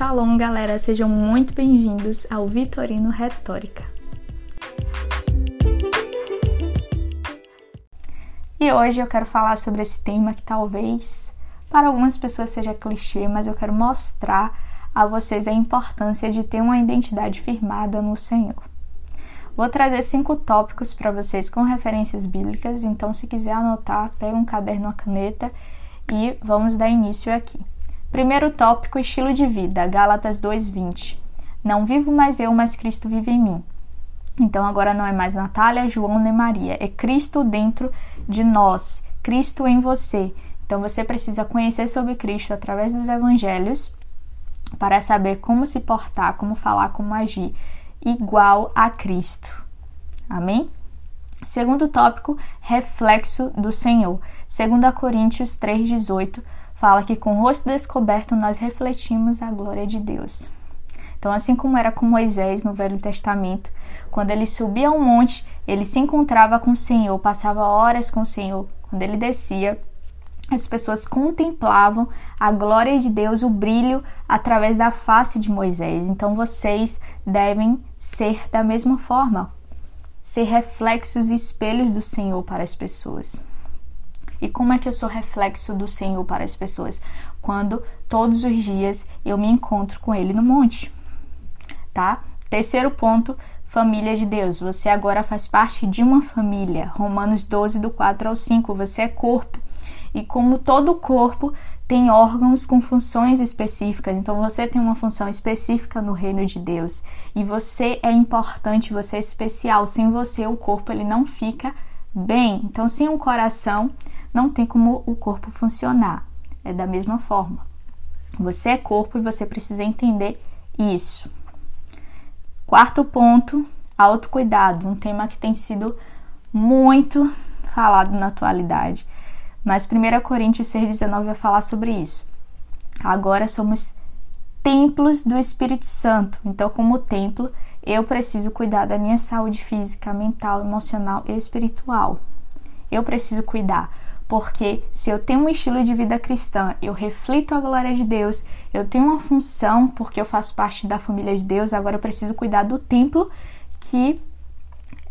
Shalom, galera, sejam muito bem-vindos ao Vitorino Retórica. E hoje eu quero falar sobre esse tema que talvez para algumas pessoas seja clichê, mas eu quero mostrar a vocês a importância de ter uma identidade firmada no Senhor. Vou trazer cinco tópicos para vocês com referências bíblicas, então se quiser anotar, pega um caderno, uma caneta e vamos dar início aqui. Primeiro tópico: estilo de vida, Gálatas 2:20. Não vivo mais eu, mas Cristo vive em mim. Então agora não é mais Natália, João nem Maria, é Cristo dentro de nós, Cristo em você. Então você precisa conhecer sobre Cristo através dos evangelhos para saber como se portar, como falar, como agir igual a Cristo. Amém? Segundo tópico, reflexo do Senhor. 2 Coríntios 3:18 fala que com o rosto descoberto nós refletimos a glória de Deus. Então, assim como era com Moisés no Velho Testamento, quando ele subia ao monte, ele se encontrava com o Senhor, passava horas com o Senhor. Quando ele descia, as pessoas contemplavam a glória de Deus, o brilho através da face de Moisés. Então, vocês devem ser da mesma forma, ser reflexos e espelhos do Senhor para as pessoas. E como é que eu sou reflexo do Senhor para as pessoas? Quando todos os dias eu me encontro com Ele no monte, tá? Terceiro ponto, família de Deus. Você agora faz parte de uma família. Romanos 12, do 4 ao 5. Você é corpo. E como todo corpo tem órgãos com funções específicas, então você tem uma função específica no reino de Deus e você é importante, você é especial. Sem você o corpo ele não fica bem. Então sem um coração não tem como o corpo funcionar. É da mesma forma. Você é corpo e você precisa entender isso. Quarto ponto, autocuidado, um tema que tem sido muito falado na atualidade. Mas 1 Coríntios 6,19 vai falar sobre isso. Agora somos templos do Espírito Santo. Então, como templo, eu preciso cuidar da minha saúde física, mental, emocional e espiritual. Eu preciso cuidar porque se eu tenho um estilo de vida cristã, eu reflito a glória de Deus, eu tenho uma função porque eu faço parte da família de Deus, agora eu preciso cuidar do templo, que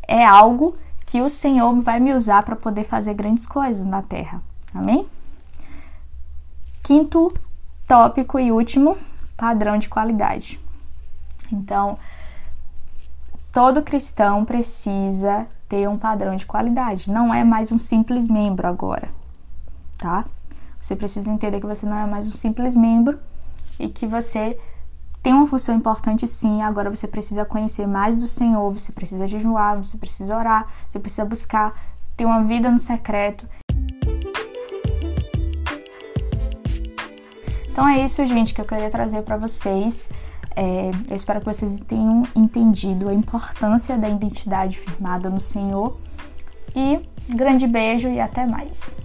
é algo que o Senhor vai me usar para poder fazer grandes coisas na terra. Amém? Quinto tópico e último, padrão de qualidade. Então, todo cristão precisa ter um padrão de qualidade. Não é mais um simples membro agora, tá? Você precisa entender que você não é mais um simples membro e que você tem uma função importante sim. Agora você precisa conhecer mais do Senhor, você precisa jejuar, você precisa orar, você precisa buscar ter uma vida no secreto. Então é isso, gente, que eu queria trazer para vocês. É, eu espero que vocês tenham entendido a importância da identidade firmada no Senhor. E grande beijo e até mais.